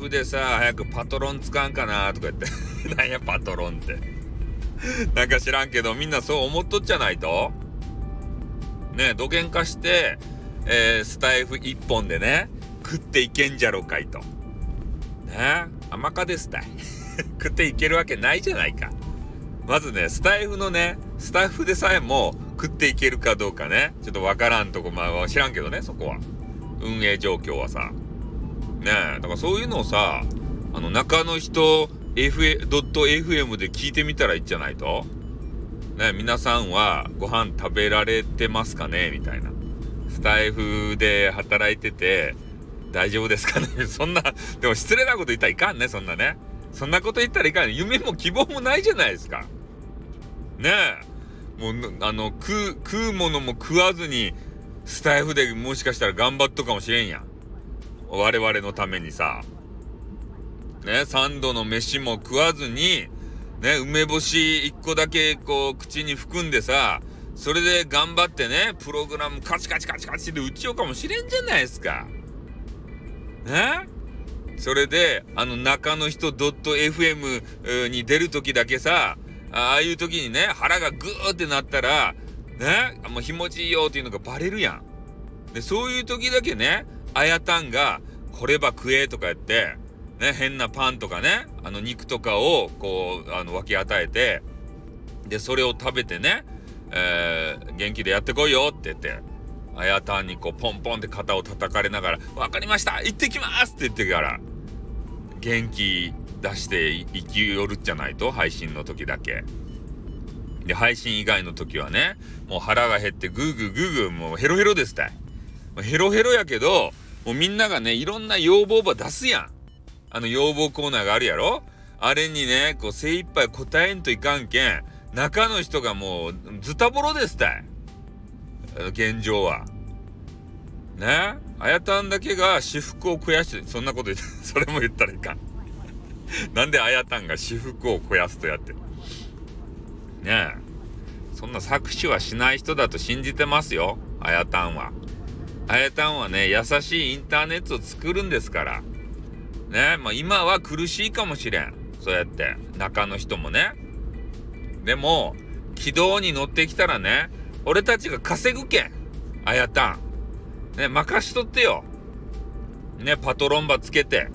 フでさ、早くパトロン使うんかなとか言って。なんやパトロンって。なんか知らんけど、みんなそう思っとっちゃないと？ね、土幻化して、えー、スタイフ一本でね、食っていけんじゃろかいと。ね甘かですたい。食っていけるわけないじゃないか。まずね、スタイフのね、スタッフでさえも食っていけるかどうかね、ちょっとわからんとこ、まあ知らんけどね、そこは。運営状況はさ。ねえ、だからそういうのをさ、あの、中の人、f.fm で聞いてみたらいいんじゃないと？ね皆さんはご飯食べられてますかね？みたいな。スタイフで働いてて大丈夫ですかね？そんな、でも失礼なこと言ったらいかんね、そんなね。そんなこと言ったらいかん。夢も希望もないじゃないですか。ねえ。もう、あの、食う、食うものも食わずに、スタイフでもしかしたら頑張っとかもしれんやん。我々のためにさ。ね、3度の飯も食わずに、ね、梅干し1個だけこう口に含んでさ、それで頑張ってね、プログラムカチカチカチカチで打ちようかもしれんじゃないですか。ね？それで、あの中の人 .fm に出るときだけさ、ああいう時にね、腹がグーってなったら、ね、もう気持ちいいよっていうのがバレるやん。で、そういう時だけね、あやたんが、これば食えとか言って、ね、変なパンとかね、あの肉とかをこう、あの分け与えて、で、それを食べてね、えー、元気でやってこいよって言って、あやたんにこうポンポンって肩を叩かれながら、分かりました行ってきますって言ってから、元気出して生きよるじゃないと、配信の時だけ。で、配信以外の時はね、もう腹が減ってグーグーグーグーもうヘロヘロですたい。ヘロヘロやけど、もうみんながね、いろんな要望ば出すやん。あの要望コーナーがあるやろ？あれにね、こう精一杯答えんといかんけん、中の人がもうズタボロですたい。現状は。ね？あやたんだけが私服を肥やして、そんなこと言って、それも言ったらいかん。なんであやたんが私服を肥やすとやって。ねえ。そんな搾取はしない人だと信じてますよ。あやたんは。あやたんはね、優しいインターネットを作るんですから。ね、まあ今は苦しいかもしれん。そうやって、中の人もね。でも、軌道に乗ってきたらね、俺たちが稼ぐけん。あやたん。ね、任しとってよ。ね、パトロンバつけて。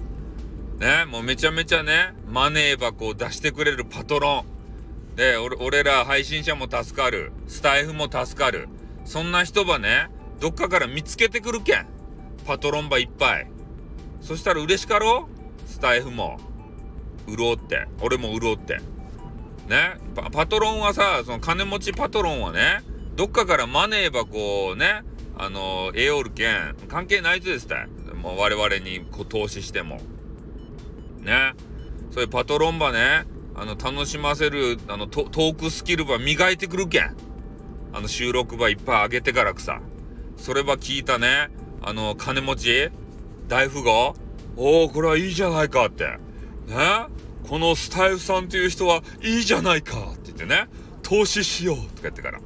ね、もうめちゃめちゃね、マネー箱を出してくれるパトロン。で、俺、俺ら配信者も助かる。スタイフも助かる。そんな人ばね、どっかから見つけてくるけん。パトロンバいっぱい。そしたら嬉しかろ？スタイフも。潤って。俺も潤って。ね？パ。パトロンはさ、その金持ちパトロンはね、どっかからマネー箱をね、あの、えおるけん、関係ないとですた。もう我々にこう投資しても。ね？そういうパトロンばね、あの、楽しませる、あのト、トークスキルば磨いてくるけん。あの、収録ばいっぱい上げてからくさ。それば聞いたね、あの、金持ち大富豪おお、これはいいじゃないかって。ね？このスタイフさんっていう人はいいじゃないかって言ってね、投資しようとか言ってから。ね？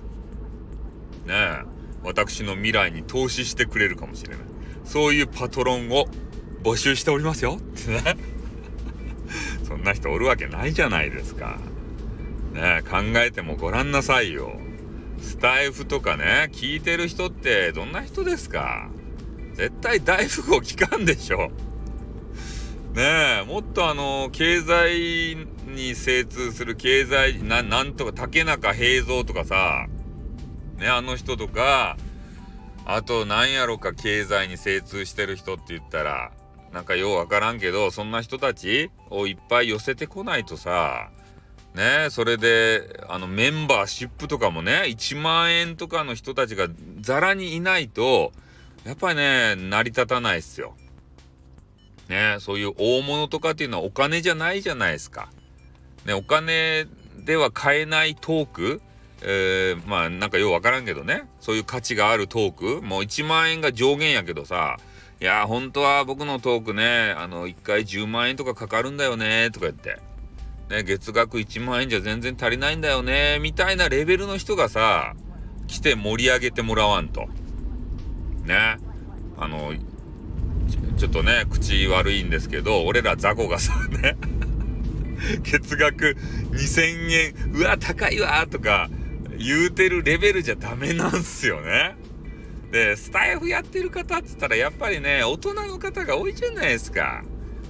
え、私の未来に投資してくれるかもしれない。そういうパトロンを募集しておりますよってね。そんな人おるわけないじゃないですか。ね？え、考えてもごらんなさいよ。スタイフとかね、聞いてる人ってどんな人ですか？絶対大富豪聞かんでしょ。ねえ、もっとあの、経済に精通する経済、な、なんとか竹中平蔵とかさ、ね、あの人とか、あとなんやろか経済に精通してる人って言ったら、なんかようわからんけど、そんな人たちをいっぱい寄せてこないとさ、ねそれで、あの、メンバーシップとかもね、1万円とかの人たちがザラにいないと、やっぱりね、成り立たないっすよ。ねそういう大物とかっていうのはお金じゃないじゃないですか。ね、お金では買えないトークえー、まあなんかようわからんけどねそういう価値があるトークもう1万円が上限やけどさいや本当は僕のトークねあの1回10万円とかかかるんだよねとか言ってね、月額1万円じゃ全然足りないんだよね、みたいなレベルの人がさ、来て盛り上げてもらわんと。ね。あの、ちょっとね、口悪いんですけど、俺ら雑魚がさ、ね、月額2000円、うわ、高いわ、とか言うてるレベルじゃダメなんすよね。で、スタイフやってる方っつったら、やっぱりね、大人の方が多いじゃないですか。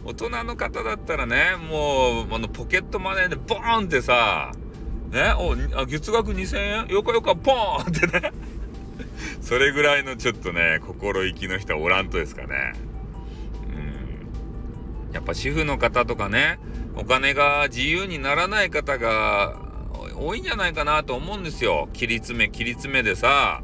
大人の方だったらね、もう、あの、ポケットマネーでボーンってさ、ね、お、あ月額2000円？よかよか、ポーンってね。それぐらいのちょっとね、心意気の人はおらんとですかね。うん。やっぱ主婦の方とかね、お金が自由にならない方が多いんじゃないかなと思うんですよ。切り詰め、切り詰めでさ、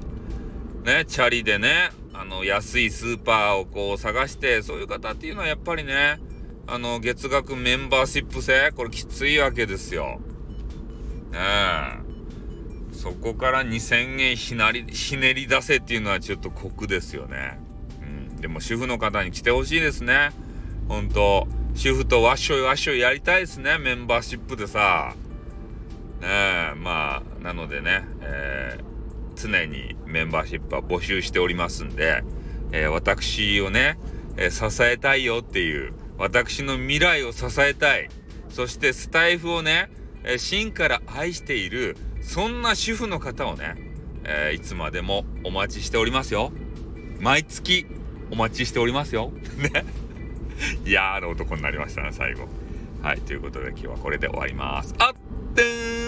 ね、チャリでね、の、安いスーパーをこう探して、そういう方っていうのはやっぱりね、あの、月額メンバーシップ制これきついわけですよ。ねえ。そこから2000円ひなり、ひねり出せっていうのはちょっと酷ですよね。うん。でも主婦の方に来てほしいですね。ほんと。主婦とわっしょいわっしょいやりたいですね。メンバーシップでさ。ねえ、まあ、なのでね、えー、常にメンバーシップは募集しておりますんで、えー、私をね、えー、支えたいよっていう、私の未来を支えたい。そしてスタイフをね、え真から愛しているそんな主婦の方をね、えー、いつまでもお待ちしておりますよ。毎月お待ちしておりますよ。ね。嫌な男になりましたね、最後。はい、ということで今日はこれで終わります。あってー